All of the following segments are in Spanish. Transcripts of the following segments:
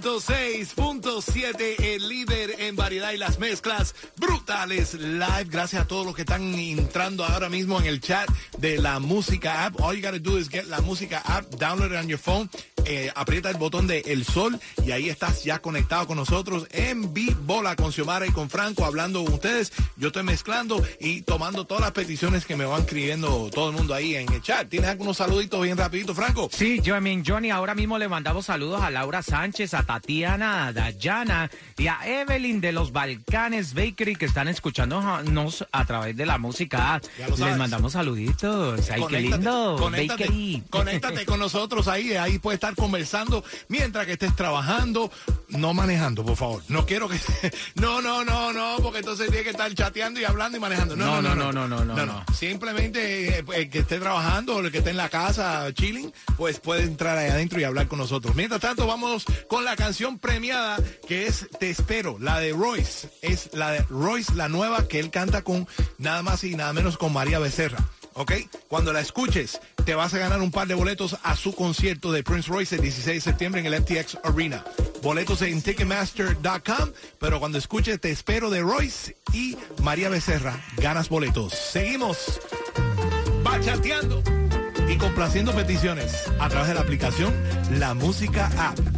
106.7, el líder en variedad y las mezclas brutales live. Gracias a todos los que están entrando ahora mismo en el chat de la música app. All you gotta do is get la música app, download it on your phone. Eh, aprieta el botón de El Sol y ahí estás ya conectado con nosotros en Bola con Xiomara y con Franco hablando con ustedes. Yo estoy mezclando y tomando todas las peticiones que me van escribiendo todo el mundo ahí en el chat. ¿Tienes algunos saluditos bien rapidito, Franco? Sí, yo, I mean, Johnny, ahora mismo le mandamos saludos a Laura Sánchez, Tatiana, a Dayana y a Evelyn de los Balcanes Bakery que están escuchándonos a través de la música. Les mandamos saluditos. Ay, qué Conéctate, lindo. Conéctate, Bakery. conéctate con nosotros ahí, ahí puedes estar conversando mientras que estés trabajando, no manejando, por favor. No quiero que no, no, no, no, porque entonces tiene que estar chateando y hablando y manejando. No, no, no, no, no, no, no. Simplemente eh, el que esté trabajando o el que esté en la casa chilling, pues puede entrar ahí adentro y hablar con nosotros. Mientras tanto, vamos con la canción premiada que es Te espero, la de Royce. Es la de Royce, la nueva que él canta con nada más y nada menos con María Becerra. ¿ok? Cuando la escuches, te vas a ganar un par de boletos a su concierto de Prince Royce el 16 de septiembre en el FTX Arena. Boletos en Ticketmaster.com, pero cuando escuches Te espero de Royce y María Becerra, ganas boletos. Seguimos bachateando y complaciendo peticiones a través de la aplicación La Música App.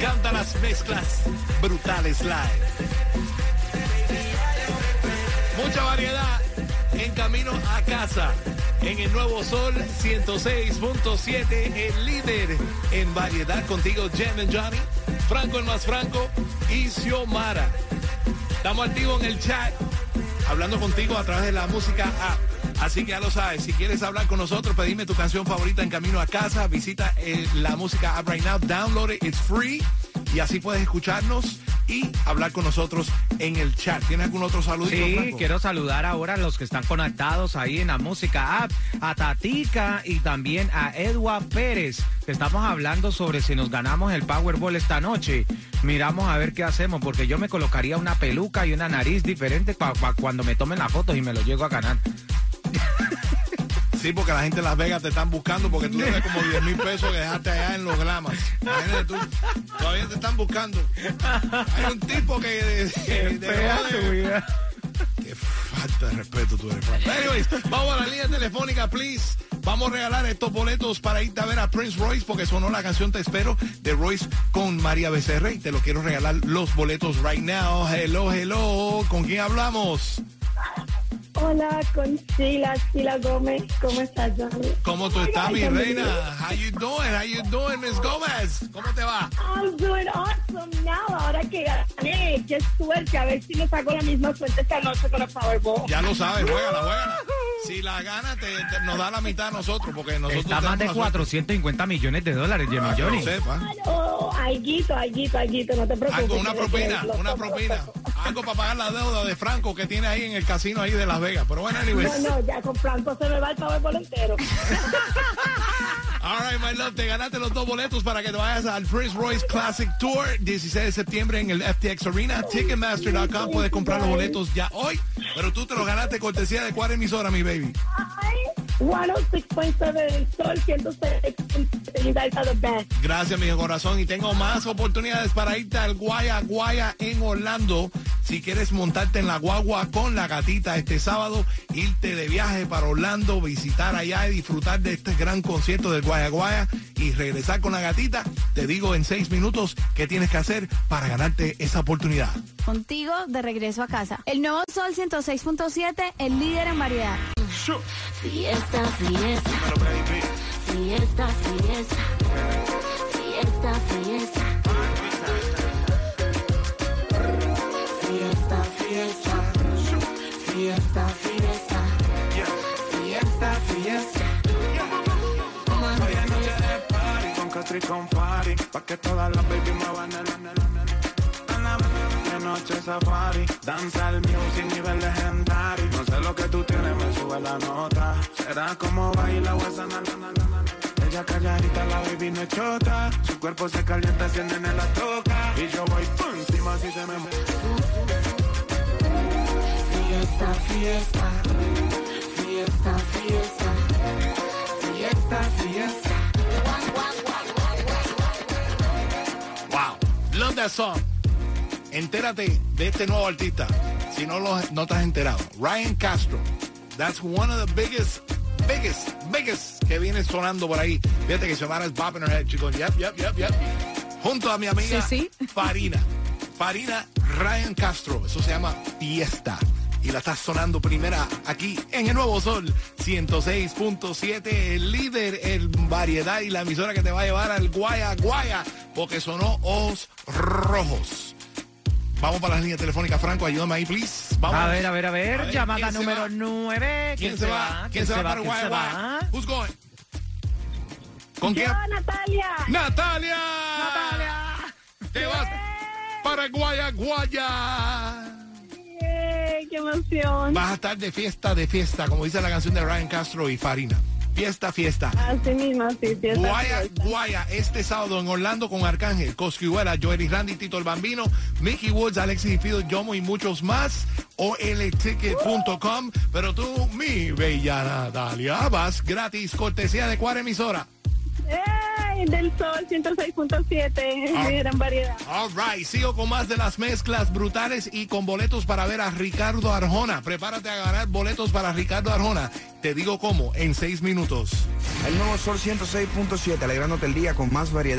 Me encantan las mezclas brutales live. Mucha variedad en camino a casa. En el Nuevo Sol 106.7, el líder en variedad contigo, Jem and Johnny, Franco el más Franco y Xiomara. Estamos activos en el chat, hablando contigo a través de la música app. Así que ya lo sabes, si quieres hablar con nosotros, pedime tu canción favorita en camino a casa, visita eh, la música app right now, download it, it's free y así puedes escucharnos y hablar con nosotros en el chat. ¿Tienes algún otro saludito, Sí, Franco? quiero saludar ahora a los que están conectados ahí en la música app, a Tatica y también a Edward Pérez, que estamos hablando sobre si nos ganamos el Powerball esta noche. Miramos a ver qué hacemos, porque yo me colocaría una peluca y una nariz diferente pa- pa- cuando me tomen las fotos y me lo llego a ganar. Sí, porque la gente de Las Vegas te están buscando porque tú debes como 10 mil pesos que dejaste allá en los glamas. Imagínate tú, todavía te están buscando. Hay un tipo que... que-. Qué falta de respeto tú eres. Anyways, vamos a la línea telefónica, please. Vamos a regalar estos boletos para irte a ver a Prince Royce porque sonó la canción Te Espero de Royce con María Becerra y te lo quiero regalar los boletos right now. Hello, hello. ¿Con quién hablamos? Hola, con Sheila, Sheila Gómez. ¿Cómo estás, Johnny? ¿Cómo tú estás, mi reina? How you doing? How you doing, Miss Gómez? ¿Cómo te va? I'm doing awesome now. Ahora que gané, qué suerte. A ver si me saco la misma suerte esta noche con el Powerball. Ya lo sabes, juégala, juégala. Si la gana, te, te- nos da la mitad a nosotros porque nosotros Está más de tenemos la suerte. 450 millones de dólares, Jimmy lo Johnny. sepa. Oh, alguito, alguito, alguito. No te preocupes. Algo, una propina, una propina. Algo para pagar la deuda de Franco que tiene ahí en el casino ahí de Las Vegas. Pero bueno, anyways. No, no, ya con Franco se me va el Powerball entero. All right, my love, te ganaste los dos boletos para que te vayas al Prince Royce Classic Tour, 16 de septiembre en el FTX Arena. Ticketmaster.com puedes comprar los boletos ya hoy, pero tú te los ganaste cortesía de cuál emisora, mi baby. Ay, 106.7 del Sol, 106.7. You guys are the best. Gracias, mi corazón. Y tengo más oportunidades para irte al Guaya Guaya en Orlando. Si quieres montarte en la guagua con la gatita este sábado, irte de viaje para Orlando, visitar allá y disfrutar de este gran concierto del Guayaguaya y regresar con la gatita, te digo en seis minutos qué tienes que hacer para ganarte esa oportunidad. Contigo de regreso a casa. El nuevo Sol 106.7, el líder en variedad. Fiesta, fiesta. Fiesta, fiesta. Fiesta, fiesta. Fiesta, fiesta. Fiesta, fiesta. Fiesta. Hoy es noche de party con Catri con party Pa' que todas las baby muevan el De noche safari Danza el music nivel legendario No sé lo que tú tienes, me sube la nota Será como baila o esa na, na, na. Ella calladita, la baby no chota Su cuerpo se calienta, si el nene la toca Y yo voy por encima si se me... Fiesta, fiesta. Fiesta, fiesta. Fiesta, fiesta. Wow, love that song. Entérate de este nuevo artista, si no lo no te has enterado. Ryan Castro. That's one of the biggest, biggest, biggest que viene sonando por ahí. Fíjate que Xiomara es bopping her head, chicos. Yep, yep, yep, yep. Junto a mi amiga Sí, sí. Farina. Farina Ryan Castro. Eso se llama Fiesta. Y la está sonando primera aquí en el Nuevo Sol 106.7, el líder en variedad y la emisora que te va a llevar al Guaya Guaya, porque sonó Ojos Rojos. Vamos para la línea telefónica, Franco, ayúdame ahí, please. Vamos. A ver, a ver, a ver. A ver, Llamada ¿quién se número va? 9. ¿Quién se va? ¿Quién se va para ¿Quién Guaya Guaya? Who's going? ¿Con Yo, quién? Natalia. ¡Natalia! Natalia. Te vas para Guaya Guaya. Eh, ¡Qué emoción! Vas a estar de fiesta, de fiesta, como dice la canción de Ryan Castro y Farina. Fiesta, fiesta. Así mismo, sí, está Guaya, fiesta. Guaya, este sábado en Orlando con Arcángel, Cosquihuela, Joel Randy, Tito el Bambino, Mickey Woods, Alexis y Fido, Yomo y muchos más. olticket.com. Pero tú, mi bella Natalia, vas gratis, cortesía de cuál emisora. ¡Ey! Del Sol 106.7, Ah. de gran variedad. All right, sigo con más de las mezclas brutales y con boletos para ver a Ricardo Arjona. Prepárate a ganar boletos para Ricardo Arjona. Te digo cómo, en seis minutos. El nuevo Sol 106.7, alegrándote el día con más variedad